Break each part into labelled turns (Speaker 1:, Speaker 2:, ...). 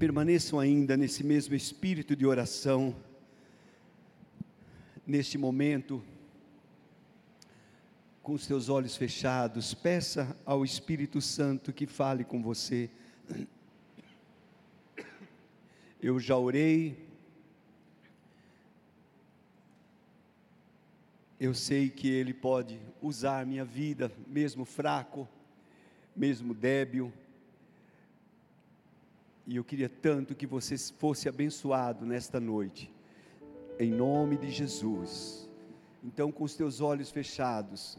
Speaker 1: permaneçam ainda nesse mesmo espírito de oração, neste momento, com os seus olhos fechados, peça ao Espírito Santo que fale com você. Eu já orei, eu sei que Ele pode usar minha vida, mesmo fraco, mesmo débil, e eu queria tanto que você fosse abençoado nesta noite, em nome de Jesus. Então, com os teus olhos fechados,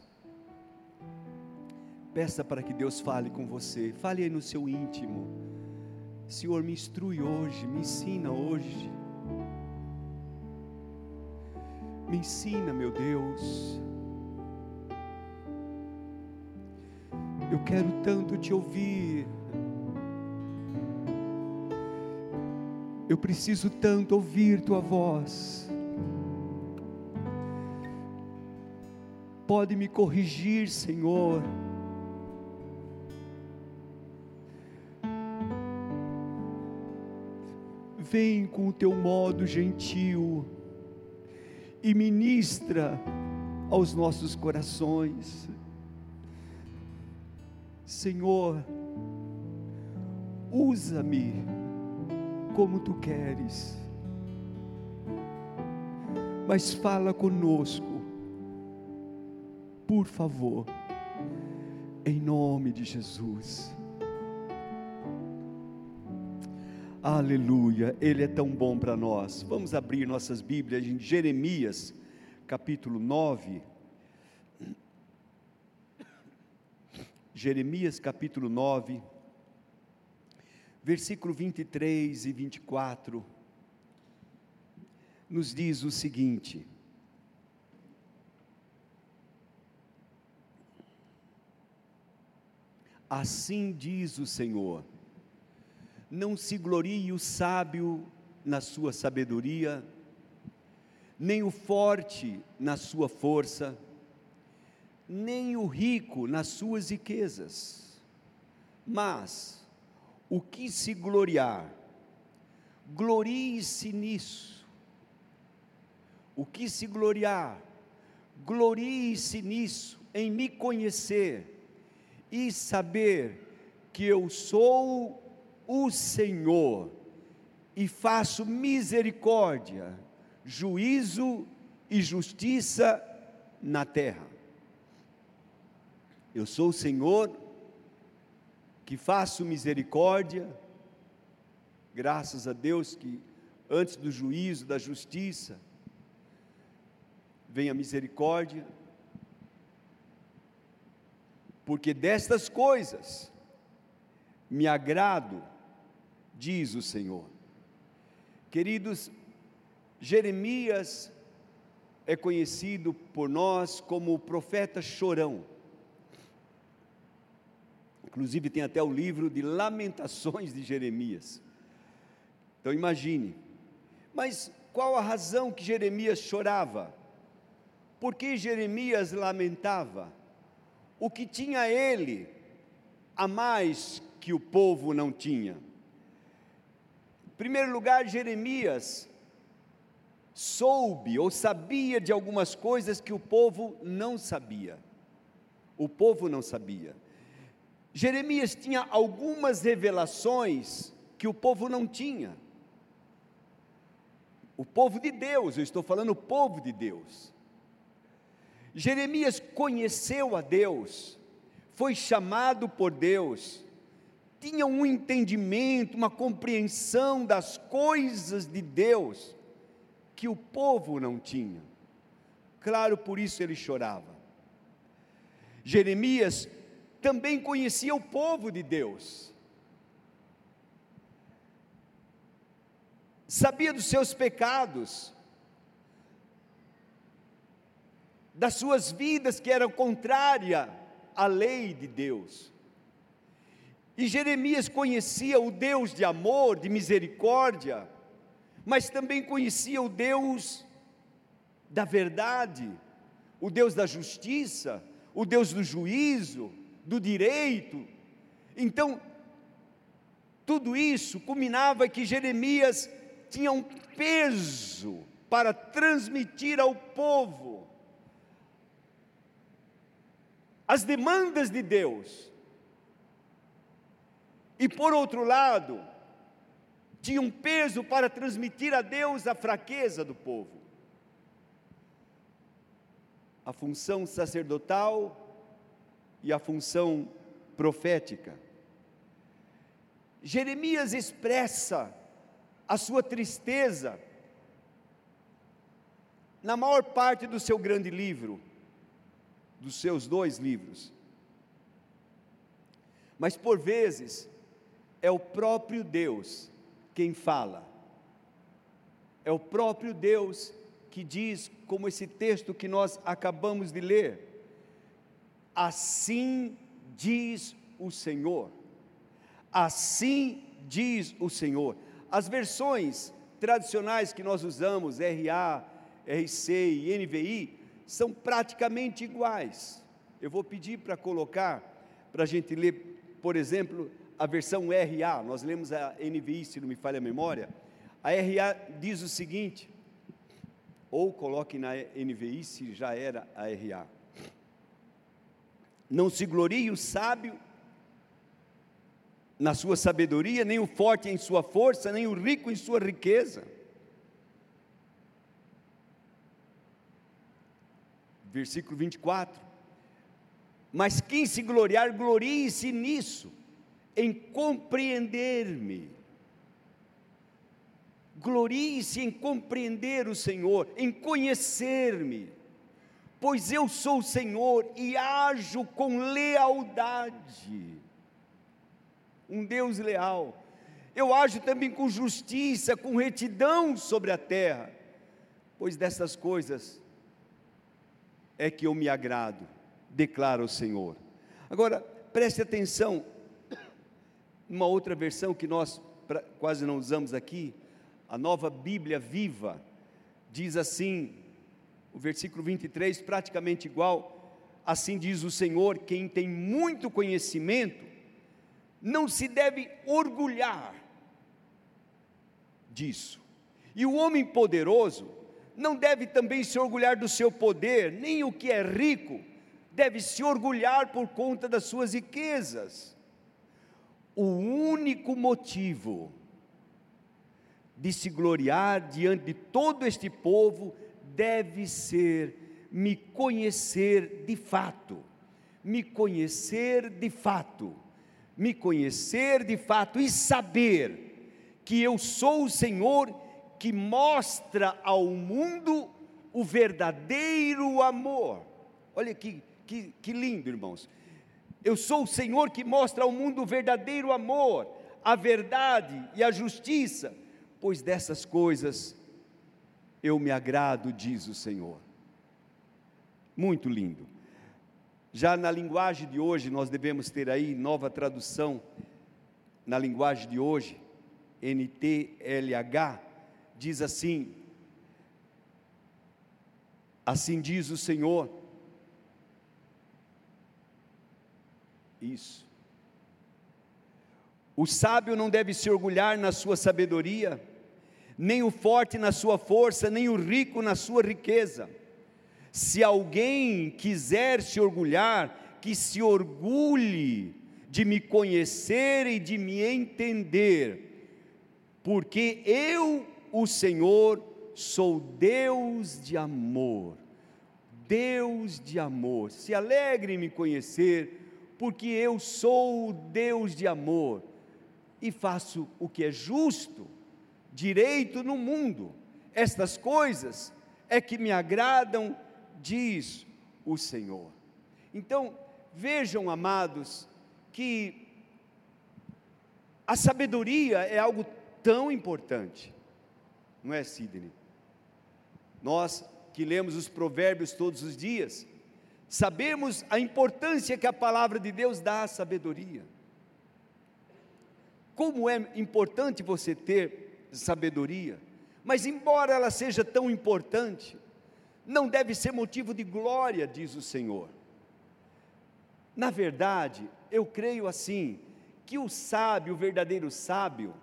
Speaker 1: peça para que Deus fale com você, fale aí no seu íntimo. Senhor, me instrui hoje, me ensina hoje. Me ensina, meu Deus. Eu quero tanto te ouvir. Eu preciso tanto ouvir tua voz. Pode me corrigir, Senhor. Vem com o teu modo gentil e ministra aos nossos corações. Senhor, usa-me como tu queres. Mas fala conosco, por favor, em nome de Jesus. Aleluia, Ele é tão bom para nós. Vamos abrir nossas Bíblias em Jeremias, capítulo 9. Jeremias, capítulo 9 versículo 23 e 24, nos diz o seguinte: Assim diz o Senhor: Não se glorie o sábio na sua sabedoria, nem o forte na sua força, nem o rico nas suas riquezas, mas o que se gloriar, glorie-se nisso. O que se gloriar, glorie-se nisso, em me conhecer e saber que eu sou o Senhor e faço misericórdia, juízo e justiça na terra. Eu sou o Senhor que faço misericórdia, graças a Deus que antes do juízo, da justiça, vem a misericórdia, porque destas coisas me agrado, diz o Senhor. Queridos, Jeremias é conhecido por nós como o profeta chorão. Inclusive tem até o livro de Lamentações de Jeremias. Então imagine. Mas qual a razão que Jeremias chorava? Por que Jeremias lamentava? O que tinha ele a mais que o povo não tinha? Em primeiro lugar, Jeremias soube ou sabia de algumas coisas que o povo não sabia. O povo não sabia. Jeremias tinha algumas revelações que o povo não tinha. O povo de Deus, eu estou falando o povo de Deus. Jeremias conheceu a Deus, foi chamado por Deus, tinha um entendimento, uma compreensão das coisas de Deus que o povo não tinha. Claro, por isso ele chorava. Jeremias também conhecia o povo de Deus. Sabia dos seus pecados, das suas vidas que eram contrárias à lei de Deus. E Jeremias conhecia o Deus de amor, de misericórdia, mas também conhecia o Deus da verdade, o Deus da justiça, o Deus do juízo, do direito. Então, Tudo isso culminava que Jeremias tinha um peso para transmitir ao povo as demandas de Deus. E por outro lado, tinha um peso para transmitir a Deus a fraqueza do povo. A função sacerdotal e a função profética. Jeremias expressa a sua tristeza na maior parte do seu grande livro, dos seus dois livros. Mas por vezes é o próprio Deus quem fala. É o próprio Deus que diz, como esse texto que nós acabamos de ler: Assim diz o Senhor. Assim diz o Senhor. As versões tradicionais que nós usamos, RA, RC e NVI, são praticamente iguais. Eu vou pedir para colocar, para a gente ler, por exemplo, a versão RA, nós lemos a NVI, se não me falha a memória. A RA diz o seguinte, ou coloque na NVI se já era a RA. Não se glorie o sábio na sua sabedoria, nem o forte em sua força, nem o rico em sua riqueza. Versículo 24. Mas quem se gloriar, glorie-se nisso, em compreender-me. Glorie-se em compreender o Senhor, em conhecer-me, pois eu sou o Senhor e ajo com lealdade um Deus leal. Eu ajo também com justiça, com retidão sobre a terra, pois dessas coisas é que eu me agrado, declara o Senhor. Agora, preste atenção, uma outra versão que nós quase não usamos aqui, a nova Bíblia viva, diz assim, o versículo 23, praticamente igual, assim diz o Senhor: quem tem muito conhecimento, não se deve orgulhar disso. E o homem poderoso não deve também se orgulhar do seu poder, nem o que é rico deve se orgulhar por conta das suas riquezas. O único motivo de se gloriar diante de todo este povo deve ser me conhecer de fato, me conhecer de fato me conhecer de fato e saber que eu sou o Senhor que mostra ao mundo o verdadeiro amor. Olha que, que, que lindo, irmãos. Eu sou o Senhor que mostra ao mundo o verdadeiro amor, a verdade e a justiça, pois dessas coisas eu me agrado, diz o Senhor. Muito lindo. Já na linguagem de hoje, nós devemos ter aí nova tradução, na linguagem de hoje, NTLH, diz assim: Assim diz o Senhor. Isso. O sábio não deve se orgulhar na sua sabedoria, nem o forte na sua força, nem o rico na sua riqueza se alguém quiser se orgulhar, que se orgulhe de me conhecer e de me entender, porque eu, o Senhor, sou Deus de amor. Deus de amor. Se alegre em me conhecer, porque eu sou o Deus de amor e faço o que é justo, direito no mundo. Estas coisas é que me agradam diz o Senhor. Então, vejam, amados, que a sabedoria é algo tão importante, não é, Sidney? Nós que lemos os provérbios todos os dias, sabemos a importância que a palavra de Deus dá à sabedoria. Como é importante você ter sabedoria, mas embora ela seja tão importante, não deve ser motivo de glória, diz o Senhor. Na verdade, eu creio assim, que o sábio, o verdadeiro sábio,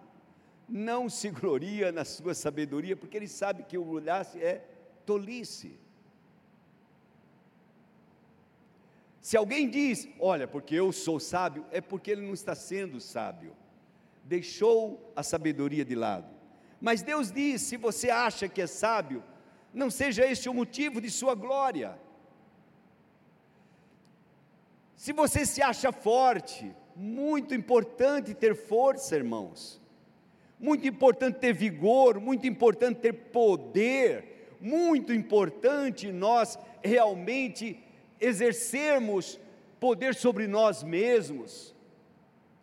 Speaker 1: não se gloria na sua sabedoria, porque ele sabe que o olhasse é tolice. Se alguém diz, olha, porque eu sou sábio, é porque ele não está sendo sábio, deixou a sabedoria de lado. Mas Deus diz: se você acha que é sábio, não seja este o motivo de sua glória. Se você se acha forte, muito importante ter força, irmãos. Muito importante ter vigor, muito importante ter poder, muito importante nós realmente exercermos poder sobre nós mesmos.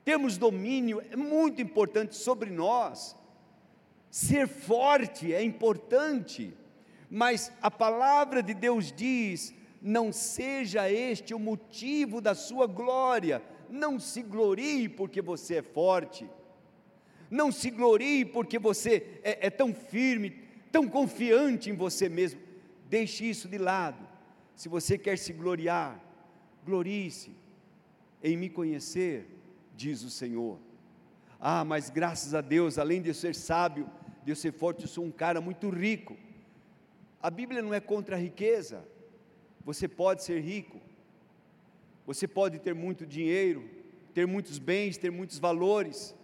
Speaker 1: Temos domínio, é muito importante sobre nós. Ser forte é importante, mas a palavra de Deus diz: não seja este o motivo da sua glória, não se glorie porque você é forte, não se glorie porque você é, é tão firme, tão confiante em você mesmo, deixe isso de lado. Se você quer se gloriar, glorie-se em me conhecer, diz o Senhor. Ah, mas graças a Deus, além de eu ser sábio, de eu ser forte, eu sou um cara muito rico. A Bíblia não é contra a riqueza. Você pode ser rico, você pode ter muito dinheiro, ter muitos bens, ter muitos valores.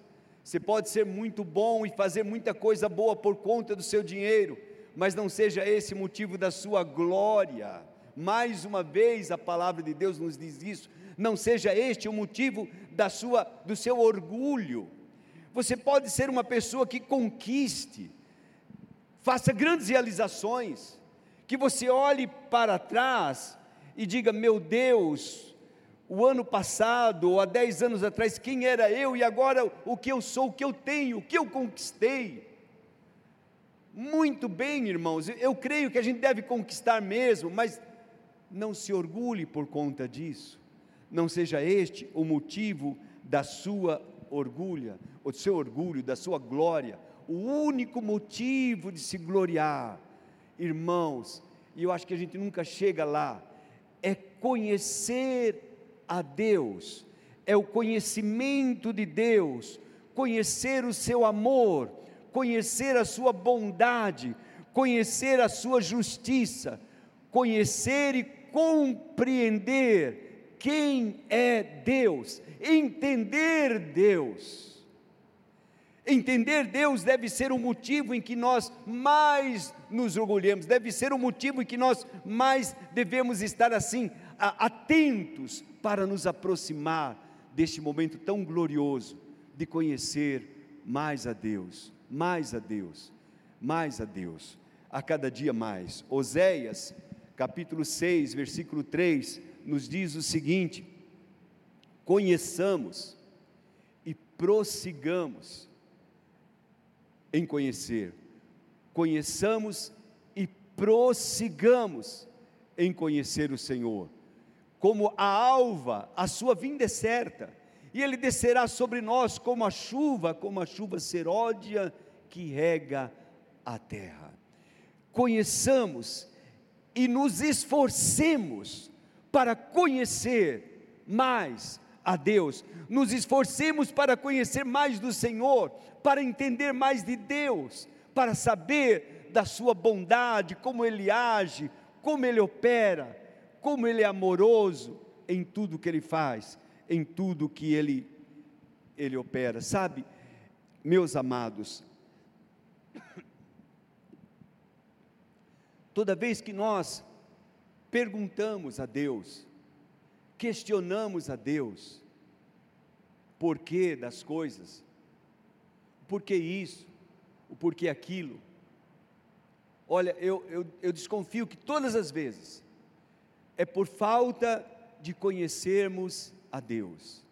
Speaker 1: Você pode ser muito bom e fazer muita coisa boa por conta do seu dinheiro, mas não seja esse motivo da sua glória. Mais uma vez a palavra de Deus nos diz isso. Não seja este o motivo da sua do seu orgulho. Você pode ser uma pessoa que conquiste, faça grandes realizações, que você olhe para trás e diga: Meu Deus, o ano passado, ou há dez anos atrás, quem era eu e agora o que eu sou, o que eu tenho, o que eu conquistei. Muito bem, irmãos, eu creio que a gente deve conquistar mesmo, mas não se orgulhe por conta disso. Não seja este o motivo da sua orgulho, o seu orgulho, da sua glória. O único motivo de se gloriar irmãos, e eu acho que a gente nunca chega lá, é conhecer a Deus, é o conhecimento de Deus, conhecer o seu amor, conhecer a sua bondade, conhecer a sua justiça, conhecer e compreender quem é Deus, entender Deus. Entender Deus deve ser o motivo em que nós mais nos orgulhamos, deve ser o motivo em que nós mais devemos estar assim, atentos para nos aproximar deste momento tão glorioso de conhecer mais a Deus, mais a Deus, mais a Deus, a cada dia mais. Oséias, capítulo 6, versículo 3, nos diz o seguinte: conheçamos e prossigamos em conhecer. Conheçamos e prossigamos em conhecer o Senhor. Como a alva, a sua vinda é certa, e ele descerá sobre nós como a chuva, como a chuva seródia que rega a terra. Conheçamos e nos esforcemos para conhecer mais a Deus, nos esforcemos para conhecer mais do Senhor, para entender mais de Deus, para saber da Sua bondade, como Ele age, como Ele opera, como Ele é amoroso em tudo que Ele faz, em tudo que Ele, Ele opera. Sabe, meus amados, toda vez que nós perguntamos a Deus, questionamos a Deus, porquê das coisas, porquê isso, o porquê aquilo. Olha, eu, eu, eu desconfio que todas as vezes é por falta de conhecermos a Deus,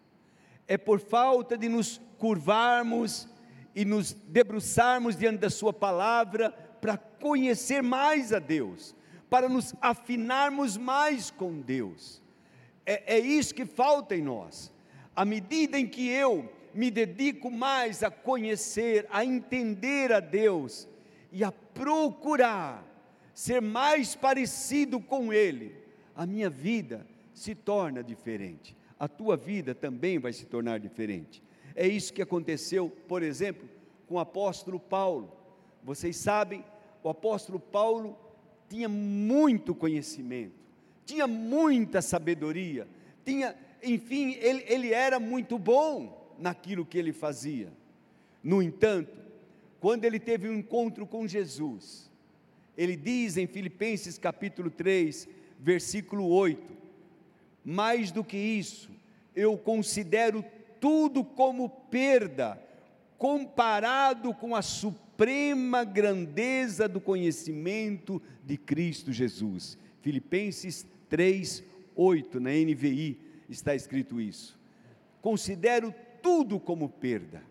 Speaker 1: é por falta de nos curvarmos e nos debruçarmos diante da Sua palavra para conhecer mais a Deus, para nos afinarmos mais com Deus. É, é isso que falta em nós. À medida em que eu me dedico mais a conhecer, a entender a Deus e a procurar ser mais parecido com Ele, a minha vida se torna diferente. A tua vida também vai se tornar diferente. É isso que aconteceu, por exemplo, com o apóstolo Paulo. Vocês sabem, o apóstolo Paulo tinha muito conhecimento, tinha muita sabedoria, tinha, enfim, ele, ele era muito bom naquilo que ele fazia. No entanto, quando ele teve um encontro com Jesus, ele diz em Filipenses capítulo 3, versículo 8: Mais do que isso, eu considero tudo como perda, comparado com a suprema grandeza do conhecimento de Cristo Jesus. Filipenses 3, 8, na NVI está escrito isso. Considero tudo como perda,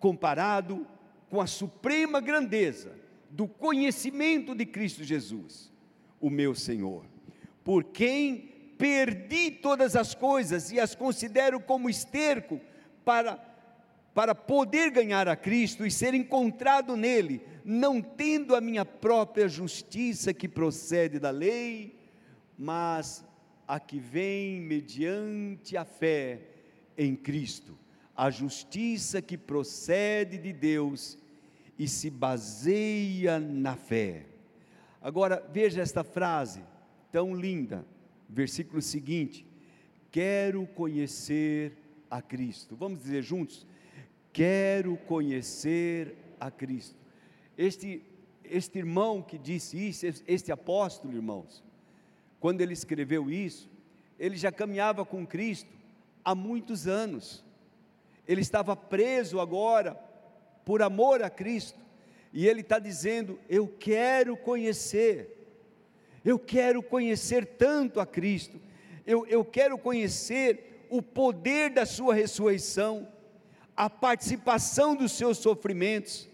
Speaker 1: comparado com a suprema grandeza do conhecimento de Cristo Jesus, o meu Senhor, por quem perdi todas as coisas e as considero como esterco para, para poder ganhar a Cristo e ser encontrado nele, não tendo a minha própria justiça que procede da lei, mas a que vem mediante a fé em Cristo, a justiça que procede de Deus e se baseia na fé. Agora veja esta frase tão linda versículo seguinte: Quero conhecer a Cristo. Vamos dizer juntos? Quero conhecer a Cristo. Este, este irmão que disse isso, este apóstolo, irmãos, quando ele escreveu isso, ele já caminhava com Cristo há muitos anos. Ele estava preso agora por amor a Cristo. E ele está dizendo: Eu quero conhecer eu quero conhecer tanto a Cristo, eu, eu quero conhecer o poder da Sua ressurreição, a participação dos seus sofrimentos,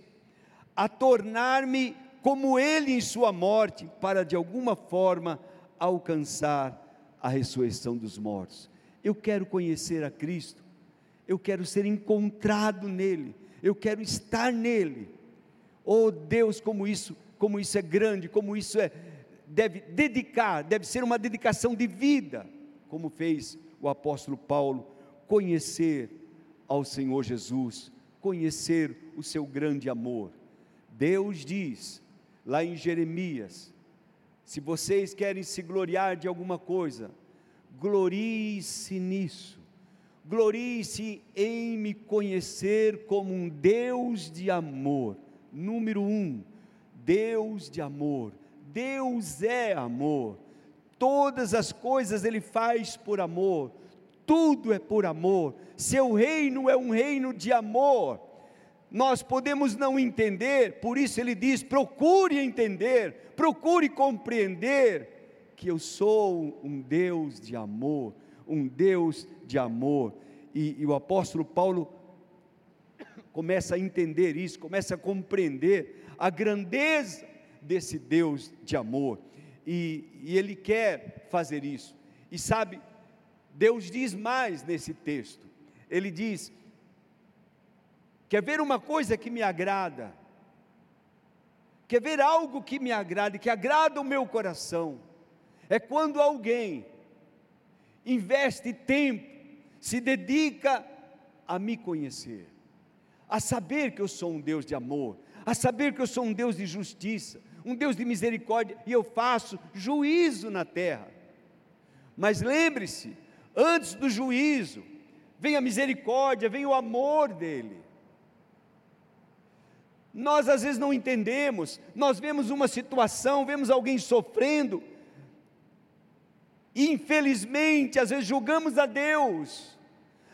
Speaker 1: a tornar-me como Ele em Sua morte, para de alguma forma alcançar a ressurreição dos mortos. Eu quero conhecer a Cristo, eu quero ser encontrado nele, eu quero estar nele. Oh Deus, como isso, como isso é grande, como isso é, deve dedicar, deve ser uma dedicação de vida, como fez o apóstolo Paulo, conhecer ao Senhor Jesus, conhecer o seu grande amor. Deus diz, lá em Jeremias, se vocês querem se gloriar de alguma coisa, glorie-se nisso, glorie-se em me conhecer como um Deus de amor. Número um, Deus de amor. Deus é amor. Todas as coisas Ele faz por amor. Tudo é por amor. Seu reino é um reino de amor. Nós podemos não entender, por isso Ele diz: procure entender, procure compreender que eu sou um Deus de amor, um Deus de amor. E, e o apóstolo Paulo começa a entender isso, começa a compreender a grandeza desse Deus de amor, e, e Ele quer fazer isso. E sabe, Deus diz mais nesse texto, Ele diz: quer ver uma coisa que me agrada, quer ver algo que me agrade, que agrada o meu coração, é quando alguém investe tempo, se dedica a me conhecer, a saber que eu sou um Deus de amor, a saber que eu sou um Deus de justiça, um Deus de misericórdia, e eu faço juízo na terra. Mas lembre-se, antes do juízo, vem a misericórdia, vem o amor dele. Nós às vezes não entendemos, nós vemos uma situação, vemos alguém sofrendo, e infelizmente às vezes julgamos a Deus,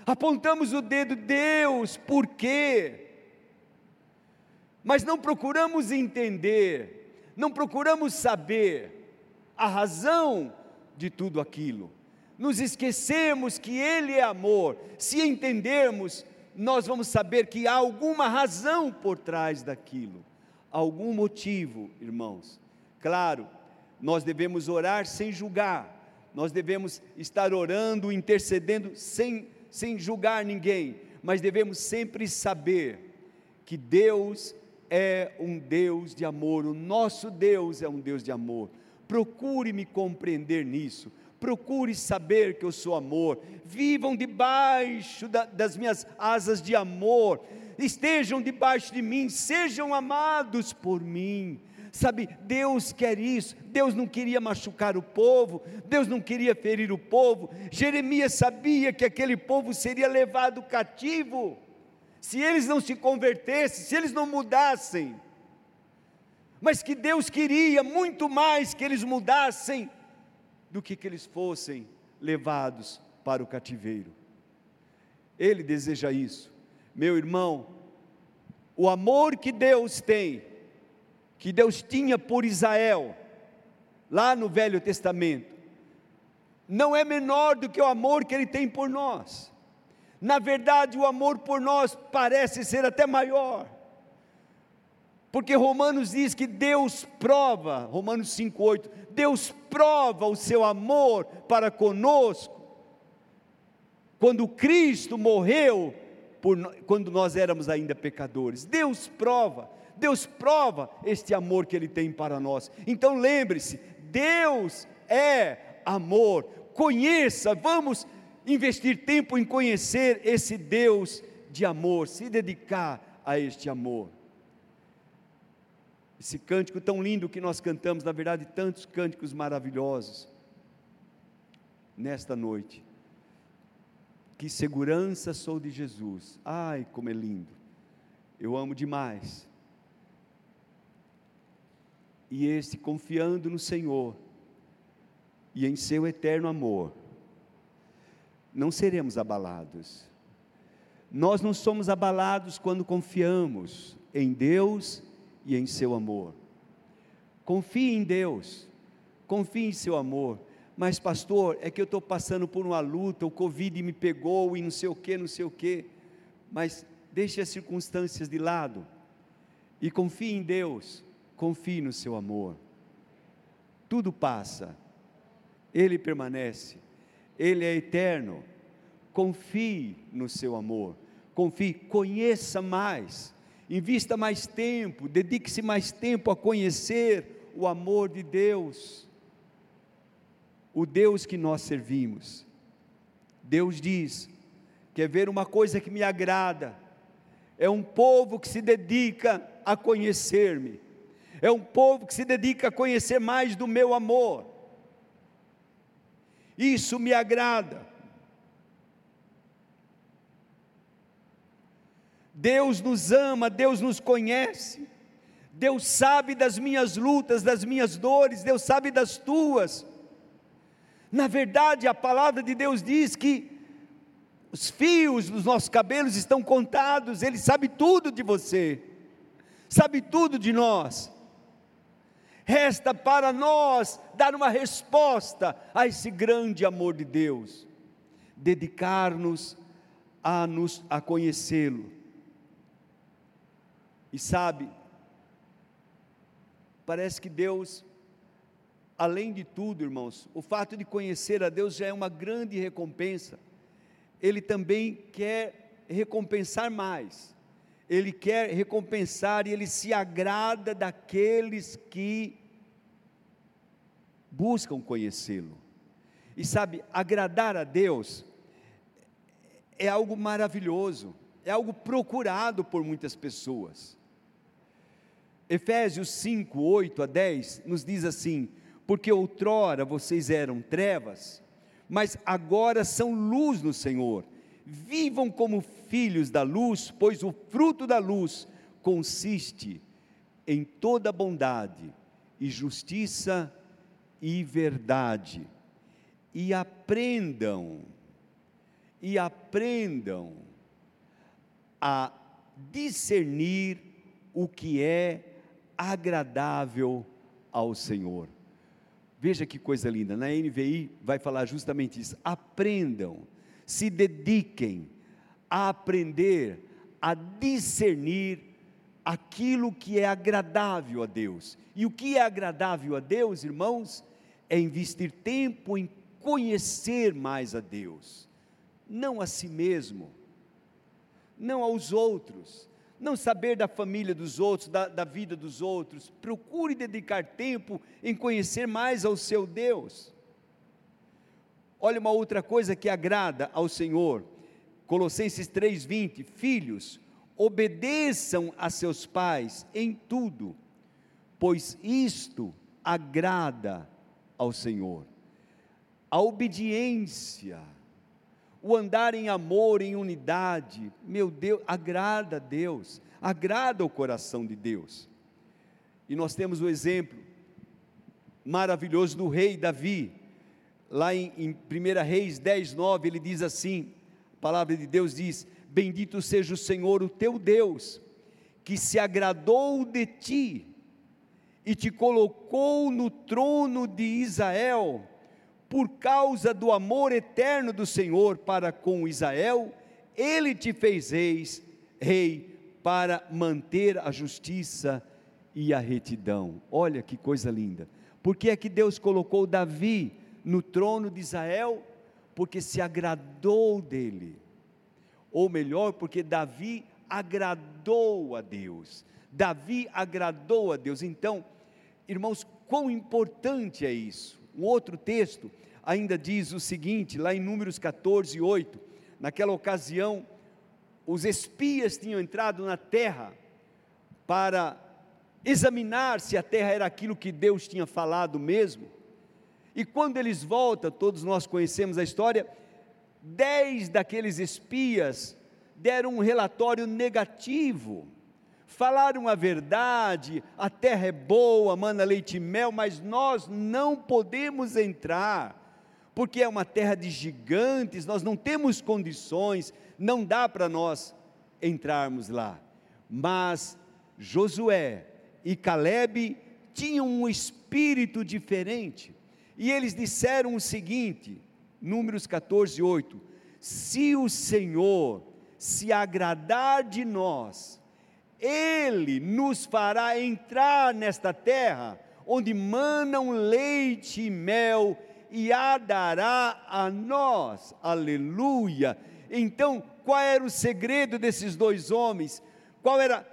Speaker 1: apontamos o dedo, Deus, por quê? Mas não procuramos entender não procuramos saber a razão de tudo aquilo. Nos esquecemos que Ele é amor. Se entendermos, nós vamos saber que há alguma razão por trás daquilo, algum motivo, irmãos. Claro, nós devemos orar sem julgar, nós devemos estar orando, intercedendo sem, sem julgar ninguém, mas devemos sempre saber que Deus é um Deus de amor, o nosso Deus é um Deus de amor. Procure me compreender nisso, Procure saber que eu sou amor. Vivam debaixo da, das minhas asas de amor. Estejam debaixo de mim. Sejam amados por mim. Sabe, Deus quer isso. Deus não queria machucar o povo. Deus não queria ferir o povo. Jeremias sabia que aquele povo seria levado cativo. Se eles não se convertessem, se eles não mudassem. Mas que Deus queria muito mais que eles mudassem do que que eles fossem levados para o cativeiro. Ele deseja isso. Meu irmão, o amor que Deus tem, que Deus tinha por Israel, lá no Velho Testamento, não é menor do que o amor que Ele tem por nós. Na verdade, o amor por nós parece ser até maior. Porque Romanos diz que Deus prova, Romanos 5,8, Deus prova o seu amor para conosco, quando Cristo morreu, por, quando nós éramos ainda pecadores. Deus prova, Deus prova este amor que Ele tem para nós. Então lembre-se: Deus é amor. Conheça, vamos investir tempo em conhecer esse Deus de amor, se dedicar a este amor. Esse cântico tão lindo que nós cantamos, na verdade, tantos cânticos maravilhosos, nesta noite. Que segurança sou de Jesus. Ai, como é lindo. Eu amo demais. E esse confiando no Senhor e em seu eterno amor, não seremos abalados. Nós não somos abalados quando confiamos em Deus e em seu amor. Confie em Deus, confie em seu amor. Mas, pastor, é que eu estou passando por uma luta, o Covid me pegou e não sei o que, não sei o que. Mas deixe as circunstâncias de lado e confie em Deus, confie no seu amor. Tudo passa, Ele permanece, Ele é eterno. Confie no seu amor, confie, conheça mais invista mais tempo, dedique-se mais tempo a conhecer o amor de Deus, o Deus que nós servimos. Deus diz: quer ver uma coisa que me agrada, é um povo que se dedica a conhecer-me, é um povo que se dedica a conhecer mais do meu amor. Isso me agrada. Deus nos ama, Deus nos conhece, Deus sabe das minhas lutas, das minhas dores, Deus sabe das tuas. Na verdade, a palavra de Deus diz que os fios dos nossos cabelos estão contados, Ele sabe tudo de você, sabe tudo de nós. Resta para nós dar uma resposta a esse grande amor de Deus, dedicar-nos a, nos, a conhecê-lo e sabe, parece que Deus, além de tudo, irmãos, o fato de conhecer a Deus já é uma grande recompensa. Ele também quer recompensar mais. Ele quer recompensar e ele se agrada daqueles que buscam conhecê-lo. E sabe, agradar a Deus é algo maravilhoso, é algo procurado por muitas pessoas. Efésios 5, 8 a 10 nos diz assim: Porque outrora vocês eram trevas, mas agora são luz no Senhor. Vivam como filhos da luz, pois o fruto da luz consiste em toda bondade e justiça e verdade. E aprendam, e aprendam a discernir o que é agradável ao Senhor. Veja que coisa linda, na NVI vai falar justamente isso. Aprendam, se dediquem a aprender a discernir aquilo que é agradável a Deus. E o que é agradável a Deus, irmãos, é investir tempo em conhecer mais a Deus, não a si mesmo, não aos outros, não saber da família dos outros, da, da vida dos outros. Procure dedicar tempo em conhecer mais ao seu Deus. Olha uma outra coisa que agrada ao Senhor. Colossenses 3:20, filhos, obedeçam a seus pais em tudo, pois isto agrada ao Senhor. A obediência, o andar em amor, em unidade, meu Deus, agrada a Deus, agrada o coração de Deus. E nós temos o exemplo maravilhoso do rei Davi, lá em, em 1 Reis 10, 9, ele diz assim: a palavra de Deus diz: Bendito seja o Senhor, o teu Deus, que se agradou de ti e te colocou no trono de Israel, por causa do amor eterno do Senhor para com Israel, ele te fez reis, rei para manter a justiça e a retidão. Olha que coisa linda. Por que é que Deus colocou Davi no trono de Israel? Porque se agradou dele. Ou melhor, porque Davi agradou a Deus. Davi agradou a Deus. Então, irmãos, quão importante é isso? Um outro texto ainda diz o seguinte, lá em Números 14, 8. Naquela ocasião, os espias tinham entrado na terra para examinar se a terra era aquilo que Deus tinha falado mesmo. E quando eles voltam, todos nós conhecemos a história, dez daqueles espias deram um relatório negativo, falaram a verdade, a terra é boa, mana leite e mel, mas nós não podemos entrar, porque é uma terra de gigantes, nós não temos condições, não dá para nós entrarmos lá. Mas Josué e Caleb tinham um espírito diferente. E eles disseram o seguinte, Números 14, 8: Se o Senhor se agradar de nós, Ele nos fará entrar nesta terra, onde manam leite e mel, e a dará a nós. Aleluia! Então, qual era o segredo desses dois homens? Qual era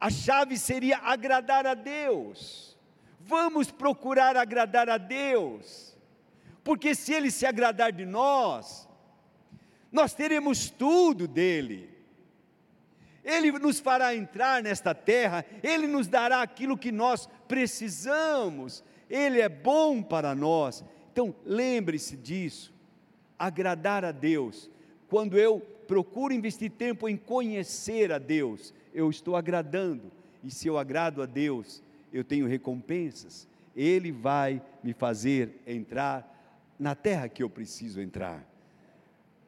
Speaker 1: a chave seria agradar a Deus. Vamos procurar agradar a Deus, porque se Ele se agradar de nós, nós teremos tudo dele. Ele nos fará entrar nesta terra, Ele nos dará aquilo que nós precisamos, Ele é bom para nós. Então, lembre-se disso, agradar a Deus. Quando eu procuro investir tempo em conhecer a Deus, eu estou agradando, e se eu agrado a Deus, eu tenho recompensas, Ele vai me fazer entrar na terra que eu preciso entrar.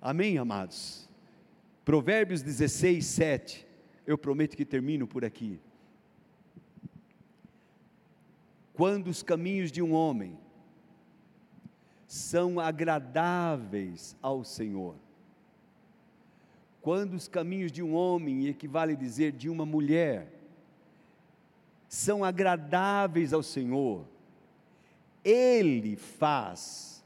Speaker 1: Amém, amados? Provérbios 16, 7. Eu prometo que termino por aqui. Quando os caminhos de um homem são agradáveis ao Senhor, quando os caminhos de um homem, equivale dizer de uma mulher, são agradáveis ao Senhor, Ele faz,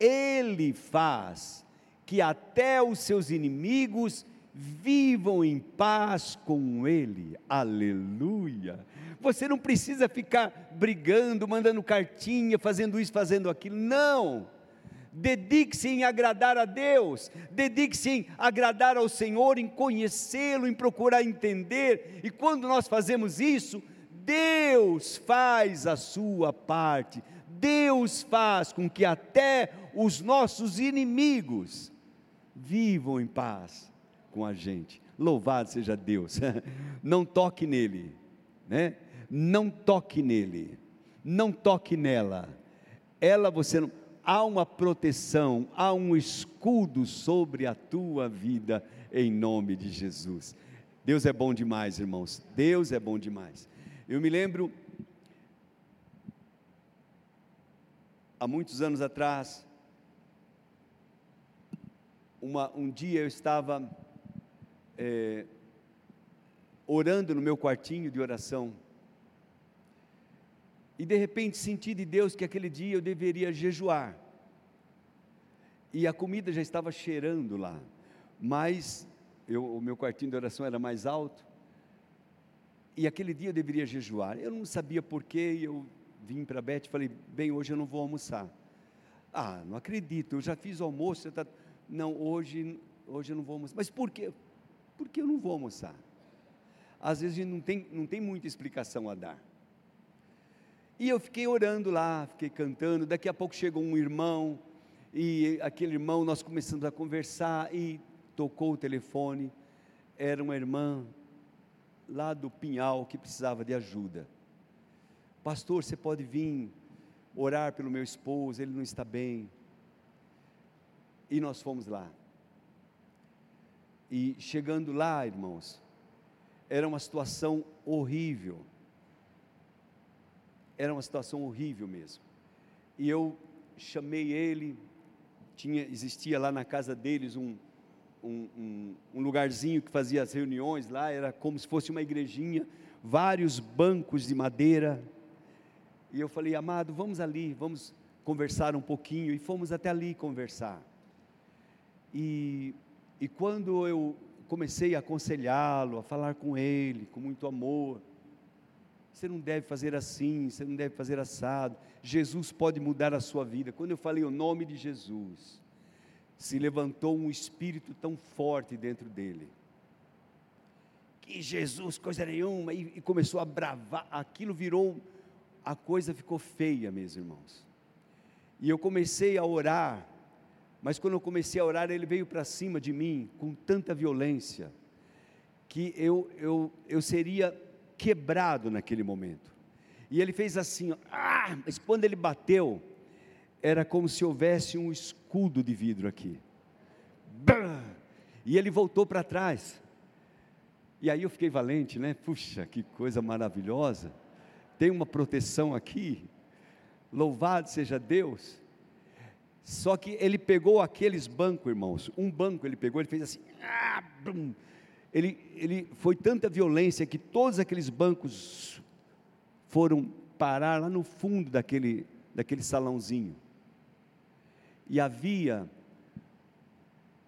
Speaker 1: Ele faz que até os seus inimigos vivam em paz com Ele, aleluia. Você não precisa ficar brigando, mandando cartinha, fazendo isso, fazendo aquilo, não. Dedique-se em agradar a Deus, dedique-se em agradar ao Senhor, em conhecê-lo, em procurar entender, e quando nós fazemos isso, Deus faz a sua parte, Deus faz com que até os nossos inimigos vivam em paz com a gente. Louvado seja Deus. Não toque nele, né? Não toque nele. Não toque nela. Ela você não há uma proteção, há um escudo sobre a tua vida, em nome de Jesus. Deus é bom demais, irmãos. Deus é bom demais. Eu me lembro, há muitos anos atrás, uma, um dia eu estava é, orando no meu quartinho de oração, e de repente senti de Deus que aquele dia eu deveria jejuar. E a comida já estava cheirando lá, mas eu, o meu quartinho de oração era mais alto. E aquele dia eu deveria jejuar. Eu não sabia porquê, eu vim para a Beth e falei: bem, hoje eu não vou almoçar. Ah, não acredito, eu já fiz o almoço, tá... não, hoje, hoje eu não vou almoçar. Mas por quê? Por que eu não vou almoçar? Às vezes a gente não tem, não tem muita explicação a dar. E eu fiquei orando lá, fiquei cantando. Daqui a pouco chegou um irmão, e aquele irmão, nós começamos a conversar, e tocou o telefone. Era uma irmã lá do Pinhal que precisava de ajuda. Pastor, você pode vir orar pelo meu esposo, ele não está bem. E nós fomos lá. E chegando lá, irmãos, era uma situação horrível. Era uma situação horrível mesmo. E eu chamei ele, tinha, existia lá na casa deles um, um, um, um lugarzinho que fazia as reuniões lá, era como se fosse uma igrejinha, vários bancos de madeira, e eu falei, amado, vamos ali, vamos conversar um pouquinho. E fomos até ali conversar. E, e quando eu comecei a aconselhá-lo, a falar com ele, com muito amor, você não deve fazer assim, você não deve fazer assado. Jesus pode mudar a sua vida. Quando eu falei o nome de Jesus, se levantou um espírito tão forte dentro dele. Que Jesus, coisa nenhuma, e, e começou a bravar, aquilo virou a coisa ficou feia, meus irmãos. E eu comecei a orar, mas quando eu comecei a orar, ele veio para cima de mim com tanta violência, que eu, eu, eu seria quebrado naquele momento. E ele fez assim, ah, mas quando ele bateu, era como se houvesse um escudo de vidro aqui. E ele voltou para trás. E aí eu fiquei valente, né? Puxa, que coisa maravilhosa tem uma proteção aqui. Louvado seja Deus. Só que ele pegou aqueles bancos, irmãos. Um banco ele pegou, ele fez assim. Ah, ele, ele foi tanta violência que todos aqueles bancos foram parar lá no fundo daquele, daquele salãozinho. E havia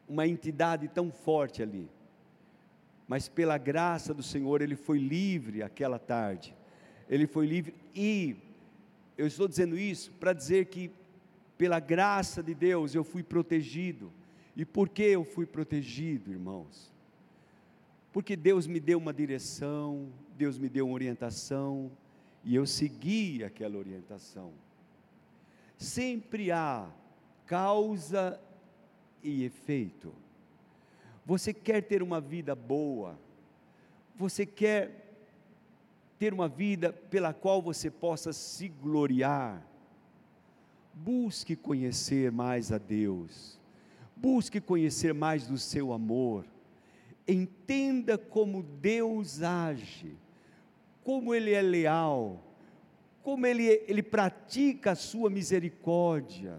Speaker 1: uma entidade tão forte ali. Mas pela graça do Senhor, ele foi livre aquela tarde ele foi livre. E eu estou dizendo isso para dizer que, pela graça de Deus, eu fui protegido. E por que eu fui protegido, irmãos? Porque Deus me deu uma direção, Deus me deu uma orientação, e eu segui aquela orientação. Sempre há causa e efeito. Você quer ter uma vida boa, você quer ter uma vida pela qual você possa se gloriar. Busque conhecer mais a Deus, busque conhecer mais do seu amor, entenda como Deus age, como Ele é leal, como Ele, ele pratica a sua misericórdia.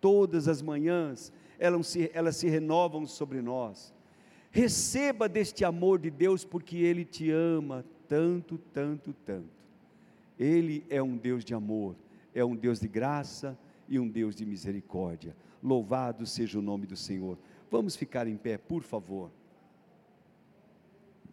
Speaker 1: Todas as manhãs elas se, elas se renovam sobre nós. Receba deste amor de Deus, porque Ele te ama tanto, tanto, tanto. Ele é um Deus de amor, é um Deus de graça e um Deus de misericórdia. Louvado seja o nome do Senhor. Vamos ficar em pé, por favor.